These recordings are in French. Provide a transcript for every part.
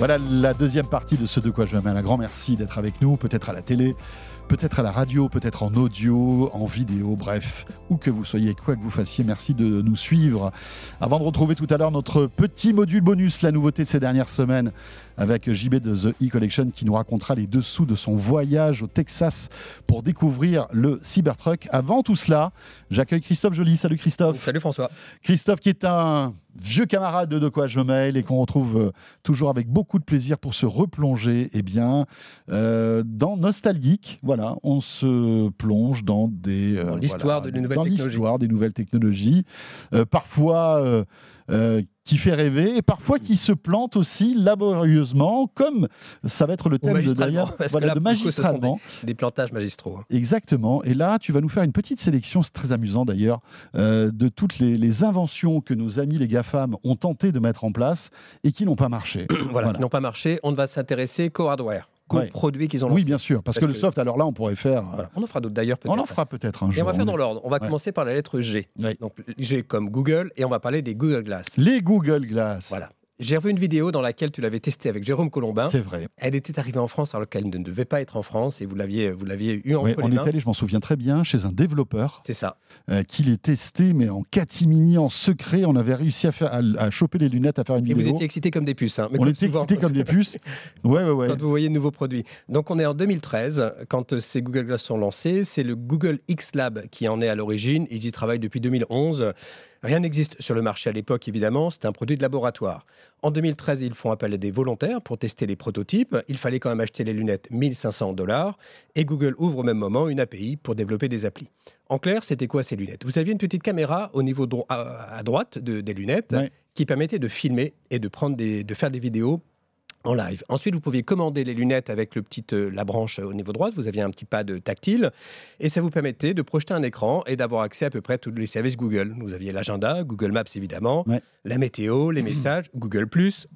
Voilà la deuxième partie de ce De quoi je me mêle. Un grand merci d'être avec nous, peut-être à la télé, peut-être à la radio, peut-être en audio, en vidéo, bref, où que vous soyez, quoi que vous fassiez, merci de nous suivre. Avant de retrouver tout à l'heure notre petit module bonus, la nouveauté de ces dernières semaines, avec JB de The E-Collection qui nous racontera les dessous de son voyage au Texas pour découvrir le Cybertruck. Avant tout cela, j'accueille Christophe Joly. Salut Christophe. Salut François. Christophe qui est un vieux camarade de De quoi je mêle et qu'on retrouve euh, toujours avec beaucoup de plaisir pour se replonger eh bien, euh, dans Nostalgique. Voilà, on se plonge dans des euh, l'histoire de dans l'histoire des nouvelles technologies. parfois qui fait rêver et parfois qui se plante aussi laborieusement, comme ça va être le thème de d'ailleurs voilà, de magistralement. Des, plantages magistraux. Hein. Exactement. Et là, tu vas nous faire une petite sélection, c'est très amusant d'ailleurs, de toutes les, les, inventions que nos amis les GAFAM ont tenté de mettre en place et qui n'ont pas marché. voilà, qui n'ont pas marché. On va s'intéresser qu'au hardware qu'ils ont lancés. Oui, bien sûr, parce, que, le soft, alors là, on pourrait faire. On en fera d'autres d'ailleurs peut-être. On en fera peut-être un jour. Et on va faire dans l'ordre. On va commencer par la lettre G. Donc G comme Google, et on va parler des Google Glass. Les Google Glass. Voilà. J'ai revu une vidéo dans laquelle tu l'avais testé avec Jérôme Colombin. C'est vrai. Elle était arrivée en France alors qu'elle ne devait pas être en France et vous l'aviez, vous l'aviez eu en oui, on est allé, je m'en souviens très bien, chez un développeur. C'est ça. Euh, qui l'ait testé, mais en catimini, en secret. On avait réussi à, faire, à, choper les lunettes, à faire une vidéo. Et vous étiez excités comme des puces. Hein, on était excités comme des puces. Ouais, ouais, ouais. Quand vous voyez de nouveaux produits. Donc on est en 2013 quand euh, ces Google Glass sont lancés. C'est le Google X Lab qui en est à l'origine. Ils y travaillent depuis 2011. Rien n'existe sur le marché à l'époque, évidemment, c'est un produit de laboratoire. En 2013, ils font appel à des volontaires pour tester les prototypes. Il fallait quand même acheter les lunettes 1500 dollars et Google ouvre au même moment une API pour développer des applis. En clair, c'était quoi ces lunettes? Vous aviez une petite caméra au niveau à, droite des lunettes qui permettait de filmer et de, prendre de faire des vidéos en live. Ensuite, vous pouviez commander les lunettes avec le petit, euh, la branche au niveau droit. Vous aviez un petit pad tactile et ça vous permettait de projeter un écran et d'avoir accès à peu près à tous les services Google. Vous aviez l'agenda, Google Maps évidemment, la météo, les messages, Google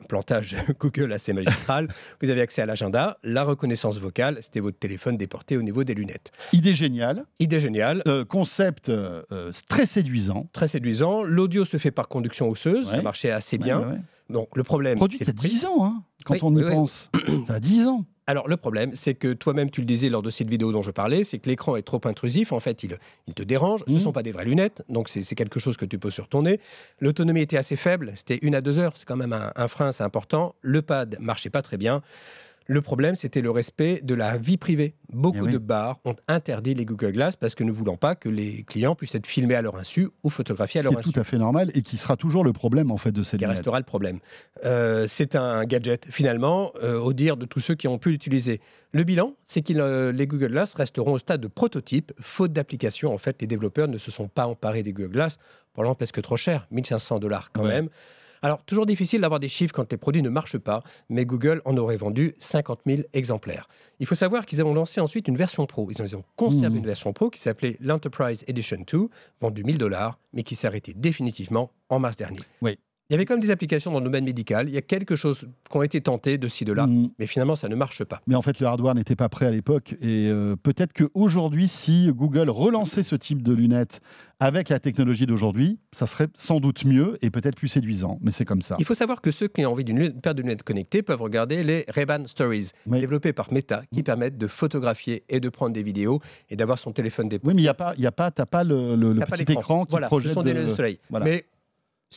plantage Google assez magistral. vous avez accès à l'agenda, la reconnaissance vocale. C'était votre téléphone déporté au niveau des lunettes. Idée géniale. Idée géniale. Euh, concept euh, très séduisant. Très séduisant. L'audio se fait par conduction osseuse. Ça marchait assez bien. Donc le problème. Produit il y a 10 ans, hein, quand on y pense. Ça a 10 ans. Alors le problème, c'est que toi-même, tu le disais lors de cette vidéo dont je parlais, c'est que l'écran est trop intrusif. En fait, il, il te dérange. Ce ne mmh. sont pas des vraies lunettes, donc c'est quelque chose que tu poses sur ton nez. L'autonomie était assez faible. C'était une à deux heures. C'est quand même un, un frein, c'est important. Le pad marchait pas très bien. Le problème, c'était le respect de la vie privée. Beaucoup eh de bars ont interdit les Google Glass parce que ne voulant pas que les clients puissent être filmés à leur insu ou photographiés à leur insu. C'est tout à fait normal et qui sera toujours le problème en fait de ces qui restera le problème. Euh, c'est un gadget finalement, euh, au dire de tous ceux qui ont pu l'utiliser. Le bilan, c'est que euh, les Google Glass resteront au stade de prototype, faute d'application. En fait, les développeurs ne se sont pas emparés des Google Glass, probablement parce que trop cher, 1500 dollars quand même. Alors, toujours difficile d'avoir des chiffres quand les produits ne marchent pas, mais Google en aurait vendu 50 000 exemplaires. Il faut savoir qu'ils ont lancé ensuite une version pro. Ils ont, conservé mmh. une version pro qui s'appelait l'Enterprise Edition 2, vendue 1000 dollars, mais qui s'est arrêtée définitivement en mars dernier. Oui. Il y avait quand même des applications dans le domaine médical. Il y a quelque chose qui ont été tentés de ci, de là, mm. mais finalement, ça ne marche pas. Mais en fait, le hardware n'était pas prêt à l'époque. Et euh, peut-être qu'aujourd'hui, si Google relançait ce type de lunettes avec la technologie d'aujourd'hui, ça serait sans doute mieux et peut-être plus séduisant. Mais c'est comme ça. Il faut savoir que ceux qui ont envie d'une paire de lunettes connectées peuvent regarder les Ray-Ban Stories, développés par Meta, qui permettent de photographier et de prendre des vidéos et d'avoir son téléphone d'épaule. Oui, mais il n'y a pas, y a pas, pas le, le, petit écran qui voilà, projette. Ce sont des lunettes de soleil. Voilà. Mais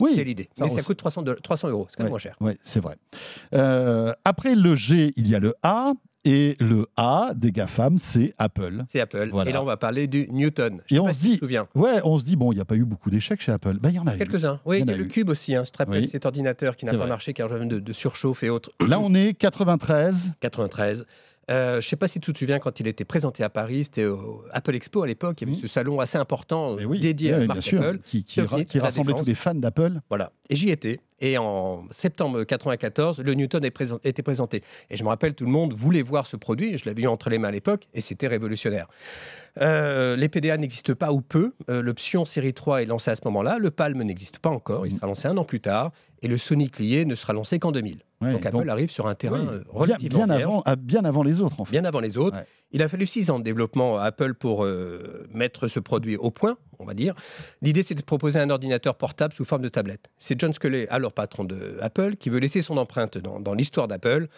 oui, c'est l'idée. Mais ça coûte 300, 300 euros, c'est quand même moins cher. Oui, c'est vrai. Euh, après le G, il y a le A. Et le A des GAFAM, c'est Apple. C'est Apple. Et là, on va parler du Newton. Je et on se dit, ouais, on se dit, bon, il n'y a pas eu beaucoup d'échecs chez Apple. Ben, il y en a Quelques-uns. Oui, il y a, le Cube aussi. Hein. Je te rappelle cet ordinateur qui n'a pas marché car de, de surchauffe et autres. Là, on est 93. 93. Euh, je ne sais pas si tu te souviens quand il était présenté à Paris, c'était au Apple Expo à l'époque, il y avait mmh. ce salon assez important dédié à marque Apple. Qui, qui, rassemblait tous les fans d'Apple. Voilà. Et j'y étais. Et en septembre 94, le Newton était présenté. Et je me rappelle, tout le monde voulait voir ce produit. Je l'avais eu entre les mains à l'époque et c'était révolutionnaire. Euh, les PDA n'existent pas ou peu. Euh, L'option série 3 est lancée à ce moment-là. Le Palm n'existe pas encore. Il mmh. sera lancé un an plus tard. Et le Sonic lié ne sera lancé qu'en 2000. donc Apple arrive sur un terrain euh, relativement bien, avant, bien avant les autres. En fait. Bien avant les autres. Il a fallu six ans de développement à Apple pour euh, mettre ce produit au point, on va dire. L'idée, c'était de proposer un ordinateur portable sous forme de tablette. C'est John Sculley, alors patron de Apple, qui veut laisser son empreinte dans, l'histoire d'Apple.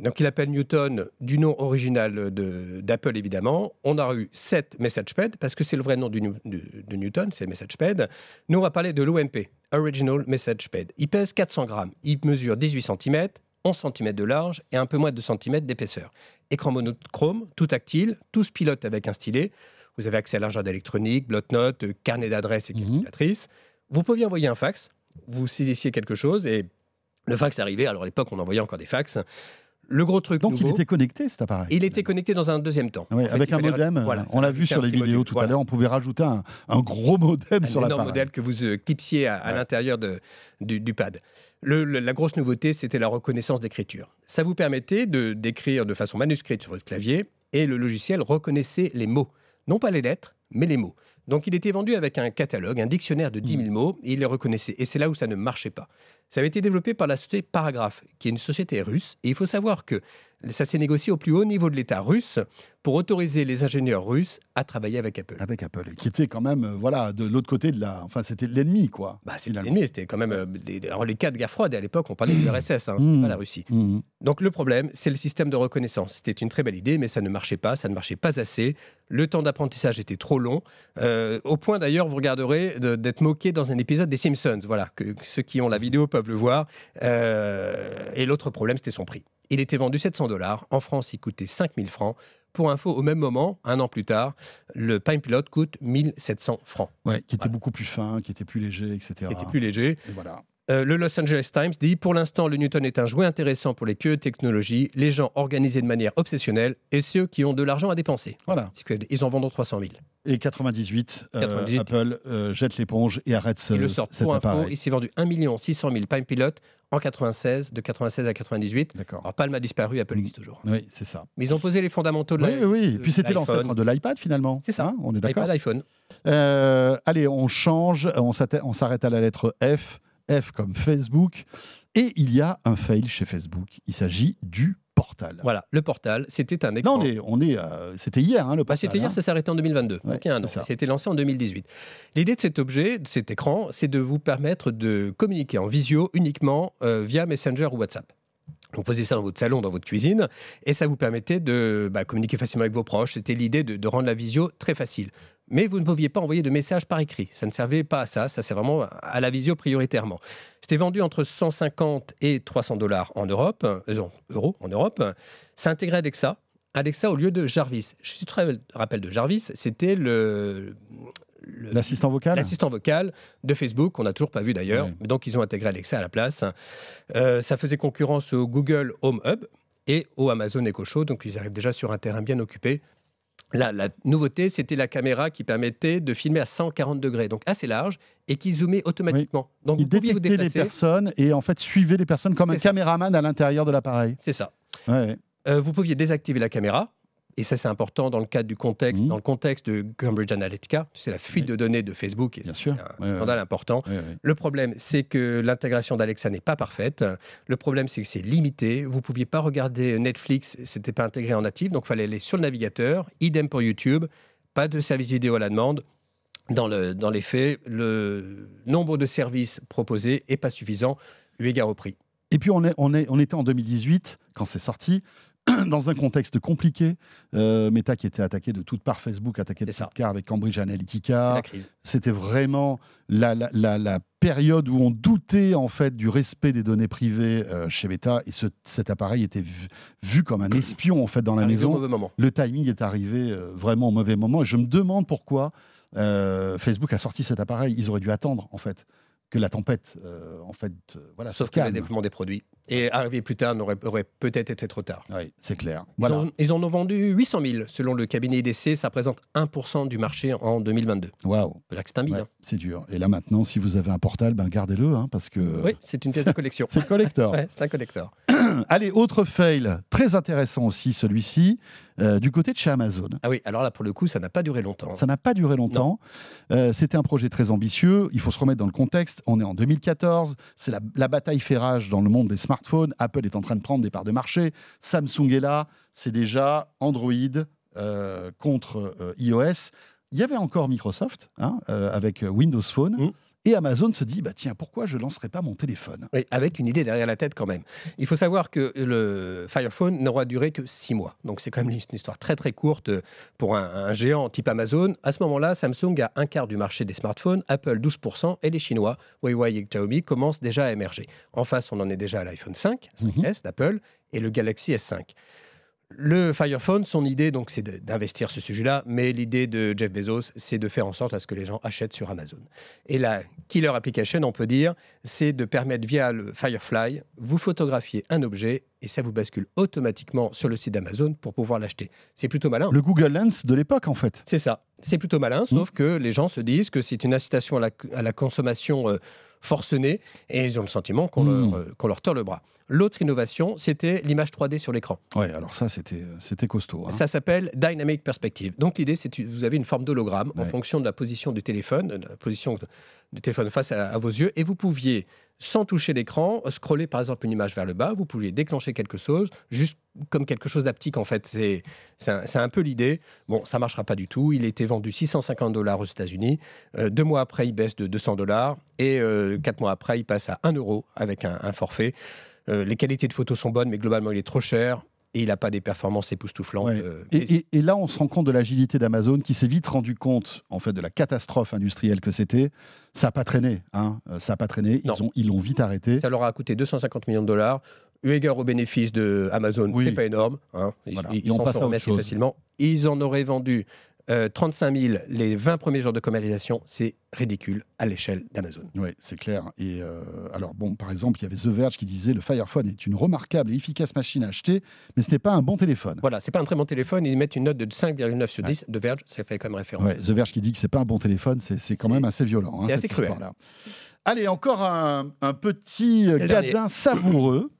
Donc, il appelle Newton du nom original d'Apple, évidemment. On a eu 7 MessagePad, parce que c'est le vrai nom de, Newton, c'est MessagePad. Nous, on va parler de l'OMP, Original Message Pad. Il pèse 400 grammes. Il mesure 18 cm, 11 cm de large et un peu moins de 2 cm d'épaisseur. Écran monochrome, tout tactile, tout se pilote avec un stylet. Vous avez accès à l'agenda électronique, bloc-notes, euh, carnet d'adresses et Mhm. calculatrice. Vous pouviez envoyer un fax, vous saisissiez quelque chose et le fax arrivait. Alors à l'époque, on envoyait encore des fax. Le gros truc Donc il était connecté cet appareil. il était connecté dans un deuxième temps. Ouais, En fait, avec un modem, voilà, on l'a vu sur un les vidéos module. tout Voilà. à l'heure, on pouvait rajouter un, un gros modem un sur l'appareil. modèle que vous euh, clipsiez à, l'intérieur du pad. La grosse nouveauté, c'était la reconnaissance d'écriture. Ça vous permettait de d'écrire de façon manuscrite sur votre clavier et le logiciel reconnaissait les mots. Non pas les lettres, mais les mots. Donc il était vendu avec un catalogue, un dictionnaire de 10 000 mots, et il les reconnaissait. Et c'est là où ça ne marchait pas. Ça avait été développé par la société Paragraph, qui est une société russe. Et il faut savoir que ça s'est négocié au plus haut niveau de l'État russe pour autoriser les ingénieurs russes à travailler avec Apple. Avec Apple, qui était quand même, euh, voilà, de l'autre côté de la. Enfin, c'était l'ennemi, quoi. Bah, finalement. l'ennemi, c'était quand même euh, des- des- alors, les cas de guerre froide. À l'époque, on parlait de l'URSS, hein, c'était Mmh. pas la Russie. Mhm. Donc le problème, c'est le système de reconnaissance. C'était une très belle idée, mais ça ne marchait pas, ça ne marchait pas assez. Le temps d'apprentissage était trop long, euh, au point d'ailleurs, vous regarderez, de- d'être moqué dans un épisode des Simpsons. Voilà, que, que ceux qui ont la vidéo peuvent le voir. Euh, et l'autre problème, c'était son prix. Il était vendu 700 dollars. En France, il coûtait 5000 francs. Pour info, au même moment, un an plus tard, le Pine Pilot coûte 1700 francs. Ouais, qui était Voilà. beaucoup plus fin, qui était plus léger, etc. Il était plus léger. Et voilà. Euh, le Los Angeles Times dit Pour l'instant, le Newton est un jouet intéressant pour les queues technologies, les gens organisés de manière obsessionnelle et ceux qui ont de l'argent à déposer. Voilà. Ils en vendront 300 000. Et 98, euh, 98. Apple euh, jette l'éponge et arrête ce, Il le sort cet appareil. Il s'est vendu 1 600 000 Palm Pilot en 96, de 96 à 98. D'accord. Alors, Palm a disparu, Apple Mm. existe toujours. Oui, c'est ça. Mais ils ont posé les fondamentaux de la- oui, oui. Et puis c'était l'iPhone. l'ancêtre de l'iPad finalement. C'est ça. Hein, on est d'accord. iPad, iPhone. Euh, allez, on change, on s'arrête à la lettre F, F comme Facebook, et il y a un fail chez Facebook. Il s'agit du portal. Voilà, le portal, c'était un écran. on est, on est, euh, c'était hier, hein, le Bah, portal. c'était hier, hein. ça s'est arrêté en 2022, Ouais, donc il y a un an. C'était lancé en 2018. L'idée de cet objet, de cet écran, c'est de vous permettre de communiquer en visio uniquement euh, via Messenger ou WhatsApp. Vous posez ça dans votre salon, dans votre cuisine, et ça vous permettait de bah, communiquer facilement avec vos proches. C'était l'idée de, rendre la visio très facile. Mais vous ne pouviez pas envoyer de messages par écrit. Ça ne servait pas à ça. Ça sert vraiment à la visio prioritairement. C'était vendu entre 150 et 300 dollars en Europe, euh, euros en Europe. Ça intégrait Alexa. Alexa au lieu de Jarvis. Je suis très rappel de Jarvis, c'était le- L'assistant vocal L'assistant vocal de Facebook, qu'on n'a toujours pas vu d'ailleurs. Donc, ils ont intégré Alexa à la place. Euh, ça faisait concurrence au Google Home Hub et au Amazon Echo Show. Donc, ils arrivent déjà sur un terrain bien occupé. Là, la nouveauté, c'était la caméra qui permettait de filmer à 140 degrés, donc assez large, et qui zoomait automatiquement. Donc, Il vous pouviez vous détectait les déplacer. personnes et en fait suivait les personnes comme un ça. caméraman à l'intérieur de l'appareil. C'est ça. Ouais. Euh, vous pouviez désactiver la caméra. Et ça, c'est important dans le cadre du contexte, Mhm. dans le contexte de Cambridge Analytica. C'est la fuite Oui. de données de Facebook. et Bien c'est sûr. Un scandale important. Le problème, c'est que l'intégration d'Alexa n'est pas parfaite. Le problème, c'est que c'est limité. Vous ne pouviez pas regarder Netflix, c'était pas intégré en natif, donc il fallait aller sur le navigateur. Idem pour YouTube, pas de service vidéo à la demande. Dans, le, dans les faits, le nombre de services proposés n'est pas suffisant eu égard au prix. Et puis on, est, on, est, on était en 2018 quand c'est sorti. Dans un contexte compliqué, euh, Meta qui était attaqué de toutes parts, Facebook attaqué de toutes parts avec Cambridge Analytica. C'était vraiment la, la- la- la période où on doutait en fait du respect des données privées euh, chez Meta et ce- cet appareil était vu, vu comme un espion en fait dans la Arrivé maison. Le timing est arrivé euh, vraiment au mauvais moment et je me demande pourquoi Facebook a sorti cet appareil. Ils auraient dû attendre en fait que la tempête euh, en fait euh, voilà Sauf que le développement des produits. Et arriver plus tard n'aurait aurait peut-être été trop tard. Oui, c'est clair. Ils, en, ils en ont vendu 800 000 selon le cabinet IDC. Ça représente 1% du marché en 2022. Waouh. C'est un bide. Ouais, hein. c'est dur. Et là maintenant, si vous avez un portal, ben gardez-le hein, parce que Oui, c'est une pièce de collection. c'est le collector. Ouais, c'est un collector. Allez, autre fail, très intéressant aussi celui-ci, euh, du côté de chez Amazon. Ah oui, alors là, pour le coup, ça n'a pas duré longtemps. Ça n'a pas duré longtemps. C'était un projet très ambitieux. Il faut se remettre dans le contexte. On est en 2014. C'est la, bataille fait rage dans le monde des smartphones. Apple est en train de prendre des parts de marché. Samsung est là. C'est déjà Android. euh, contre euh, iOS, il y avait encore Microsoft hein, euh, avec Windows Phone. Mm. Et Amazon se dit, bah tiens, pourquoi je lancerai pas mon téléphone? Oui, avec une idée derrière la tête quand même. Il faut savoir que le Fire Phone n'aura duré que six mois. Donc c'est quand même une histoire très très courte pour un, un géant type Amazon. À ce moment-là, Samsung a un quart du marché des smartphones, Apple 12% et les Chinois, Huawei et Xiaomi, commencent déjà à émerger. En face, on en est déjà à l'iPhone 5, 5S Mhm. d'Apple et le Galaxy S5. Le Fire Phone, son idée, donc, c'est d'investir ce sujet-là, mais l'idée de Jeff Bezos, c'est de faire en sorte à ce que les gens achètent sur Amazon. Et la killer application, on peut dire, c'est de permettre via le Firefly, vous photographier un objet et ça vous bascule automatiquement sur le site d'Amazon pour pouvoir l'acheter. C'est plutôt malin. Le Google Lens de l'époque, en fait. C'est ça. C'est plutôt malin, Mmh. sauf que les gens se disent que c'est une incitation à la, à la consommation euh, forcenée et ils ont le sentiment qu'on Mmh. leur, euh, qu'on leur tord le bras. L'autre innovation, c'était l'image 3D sur l'écran. Ouais, alors ça, c'était c'était costaud. hein. Ça s'appelle Dynamic Perspective. Donc l'idée, c'est que vous avez une forme d'hologramme en fonction de la position du téléphone, de la position du téléphone face à, à vos yeux, et vous pouviez, sans toucher l'écran, scroller par exemple une image vers le bas, vous pouviez déclencher quelque chose, juste comme quelque chose d'aptique en fait. C'est un, peu l'idée. Bon, ça marchera pas du tout. Il été vendu 650 dollars aux États-Unis. Euh, deux mois après, il baisse de 200 dollars, et euh, quatre mois après, il passe à 1 euro avec un, un forfait. Euh, les qualités de photos sont bonnes, mais globalement, il est trop cher. Et il n'a pas des performances époustouflantes. Ouais. euh, Et, et- et là, on se rend compte de l'agilité d'Amazon qui s'est vite rendu compte en fait de la catastrophe industrielle que c'était. Ça n'a pas traîné, hein. Euh, ça n'a pas traîné. Ils ont ils l'ont vite arrêté. Ça leur a coûté 250 millions de dollars. Eu égard aux bénéfices de Amazon, Oui. c'est pas énorme. hein. Ils, Voilà. ils on s'en sont facilement. Ils en auraient vendu euh, 35 000 les 20 premiers jours de commercialisation. C'est ridicule à l'échelle d'Amazon. Oui, c'est clair. Et euh, alors, bon, par exemple, il y avait The Verge qui disait le Fire Phone est une remarquable et efficace machine à acheter, mais ce n'est pas un bon téléphone. Voilà, c'est pas un très bon téléphone. Ils mettent une note de 5,9 sur Ouais. 10 de Verge. Ça fait comme référence. Ouais, The Verge qui dit que c'est pas un bon téléphone, c'est c'est quand même assez violent. hein, c'est assez cette cruel. Allez, encore un, un petit euh, Le gadin savoureux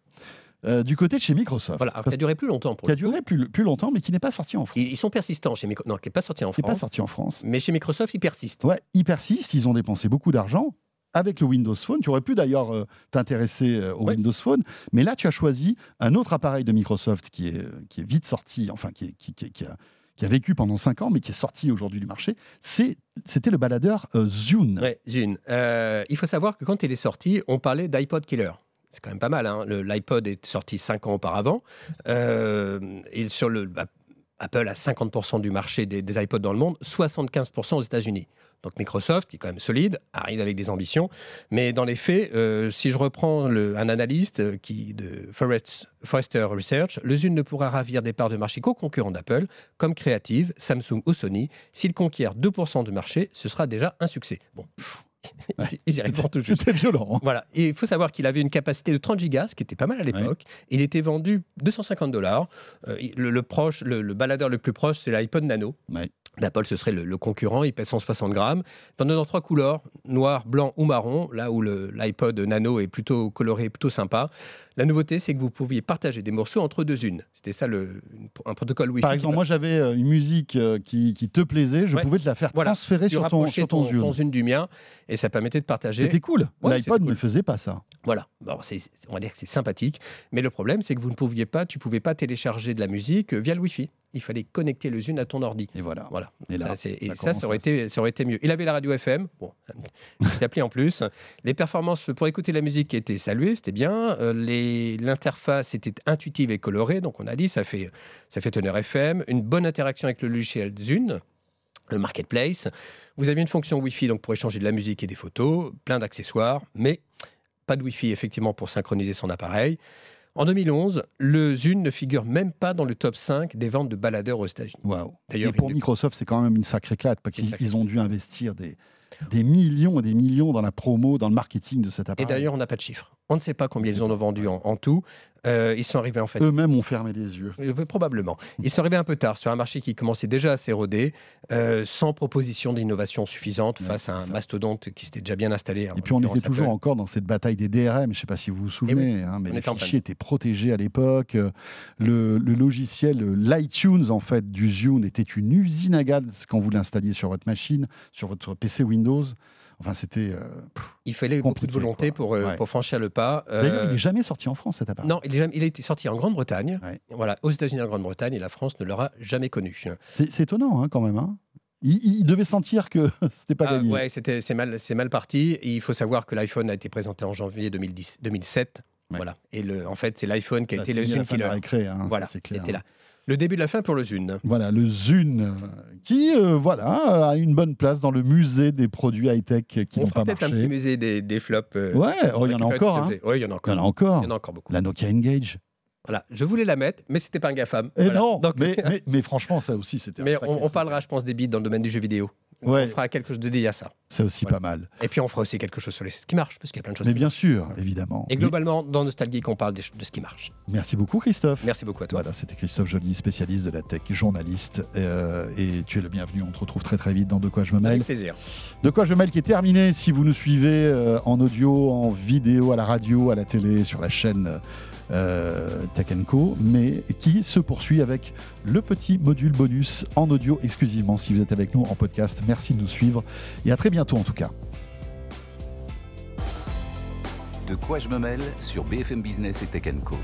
euh, du côté de chez Microsoft. Voilà, ça a duré plus longtemps pour qui a duré plus, plus longtemps, mais qui n'est pas sorti en France. Ils, ils sont persistants chez Microsoft. Non, qui n'est pas sorti en Qui n'est pas France. sorti en France. Mais chez Microsoft, ils persistent. Ouais, ils persistent, ils ont dépensé beaucoup d'argent avec le Windows Phone. Tu aurais pu d'ailleurs euh, t'intéresser euh, au Ouais. Windows Phone, mais là tu as choisi un autre appareil de Microsoft qui est, qui est vite sorti, enfin qui, est- qui, qui- qui a, qui a vécu pendant 5 ans, mais qui est sorti aujourd'hui du marché. C'est- C'était le baladeur euh, Zune. Ouais, Zune. Il faut savoir que quand il est sorti, on parlait d'iPod Killer. C'est quand même pas mal. hein. L'iPod est sorti 5 ans auparavant. Euh, et sur le, bah, Apple a 50% du marché des, iPods dans le monde, 75% aux États-Unis. Donc Microsoft, qui est quand même solide, arrive avec des ambitions. Mais dans les faits, euh, si je reprends un analyste euh, qui, de Forrester Research, le Zune ne pourra ravir des parts de marché qu'aux concurrents d'Apple, comme Creative, Samsung ou Sony. S'il conquiert 2% du marché, ce sera déjà un succès. Bon, pff, C'était violent. hein. Voilà. Et il faut savoir qu'il avait une capacité de 30 gigas, ce qui était pas mal à l'époque. Il était vendu 250 dollars. le, le proche, le, le baladeur le plus proche, c'est l'iPod Nano. Ouais. D'Apple, ce serait le, le concurrent. Il pèse 160 grammes. Vendu dans trois couleurs, noir, blanc ou marron. Là où l'iPod Nano est plutôt coloré, plutôt sympa. La nouveauté, c'est que vous pouviez partager des morceaux entre deux unes. C'était ça le, un protocole Wi-Fi. Par exemple, moi j'avais euh, une musique euh, qui, qui te plaisait, je Ouais. pouvais te la faire Voilà. transférer tu sur ton, sur ton, ton, Zune. ton Zune du mien et ça permettait de partager. C'était cool. Ouais, L'iPod c'était ne cool. faisait pas ça. Voilà, Bon, on va dire que c'est sympathique, mais le problème c'est que vous ne pouviez pas, tu pouvais pas télécharger de la musique euh, via le Wi-Fi. Il fallait connecter le Zune à ton ordi. Et voilà. Voilà. Et là, ça, et ça ça, aurait, été, ça aurait été mieux. Il avait la radio FM, bon, appli en plus. Les performances pour écouter la musique étaient saluées, c'était bien. Euh, les- L'interface était intuitive et colorée, donc on a dit ça fait, ça fait teneur FM. Une bonne interaction avec le logiciel Zune, le marketplace. Vous avez une fonction Wi-Fi donc pour échanger de la musique et des photos, plein d'accessoires, mais pas de Wi-Fi effectivement pour synchroniser son appareil. En 2011, le Zune ne figure même pas dans le top 5 des ventes de baladeurs aux États-Unis. Waouh. D'ailleurs, Et pour Microsoft, c'est quand même une sacrée claque parce qu'ils ils ont dû investir des, des millions et des millions dans la promo, dans le marketing de cet Et appareil. d'ailleurs, on n'a pas de chiffres. On ne sait pas combien ils en ont vendu en, en tout. Euh, ils sont arrivés en fait. Eux-mêmes ont fermé les yeux. Euh, Probablement. Ils sont arrivés un peu tard sur un marché qui commençait déjà à s'éroder, euh, sans proposition d'innovation suffisante Ouais, face à un ça. mastodonte qui s'était déjà bien installé. Et puis on était toujours encore dans cette bataille des DRM, je ne sais pas si vous vous souvenez, hein, mais les fichiers étaient protégés à l'époque. Le, le logiciel, l'iTunes en fait du Zune était une usine à gaz quand vous l'installiez sur votre machine, sur votre PC Windows. Enfin, c'était. euh. Il fallait beaucoup de volonté pour, euh, Ouais. pour franchir le pas. D'ailleurs, Euh, il n'est jamais sorti en France cet appareil. Non, il, est jamais- il sorti en Grande-Bretagne, Ouais. voilà, aux États-Unis en Grande-Bretagne, et la France ne l'aura jamais connu. C'est étonnant hein, quand même. hein. Il, il devait sentir que c'était pas Ah, gagné. ouais, c'était c'est mal, c'est mal parti. Et il faut savoir que l'iPhone a été présenté en janvier 2010, 2007. Ouais. Voilà. Et le, en fait, c'est l'iPhone qui a Ça été le fin de la récré, hein, Voilà, c'est qui clair. était là. Le début de la fin pour le Zune. Voilà, le Zune, qui euh, voilà, a une bonne place dans le musée des produits high-tech qui On n'ont pas peut-être un petit marché. musée des, des flops. euh, Ouais, oh, y encore. hein. Oui, il y en a Il y encore. en a encore. Il y en a encore beaucoup. La Nokia Engage. Voilà. Je voulais la mettre, mais c'était pas un GAFAM. Eh Voilà. non, Donc- mais, mais, mais franchement, ça aussi, c'était un mais on, parlera, je pense, des bits dans le domaine du jeu vidéo. Ouais. On fera quelque chose de dédié à ça. C'est aussi Voilà. pas mal. Et puis on fera aussi quelque chose sur les ce qui marche, parce qu'il y a plein de choses. Mais bien marchent. sûr, évidemment. Et globalement, dans Nostalgie, on parle de ce qui marche. Merci beaucoup, Christophe. Merci beaucoup à toi. Voilà, c'était Christophe Joly, spécialiste de la tech, journaliste. euh, et tu es le bienvenu. On te retrouve très très vite dans De quoi je me mêle. Avec plaisir. De quoi je me mêle qui est terminé si vous nous suivez euh, en audio, en vidéo, à la radio, à la télé, sur la chaîne euh, Tech Co, mais qui se poursuit avec le petit module bonus en audio exclusivement si vous êtes avec nous en podcast. Merci de nous suivre et à très bientôt en tout cas. De quoi je me mêle sur BFM Business et Tech Co.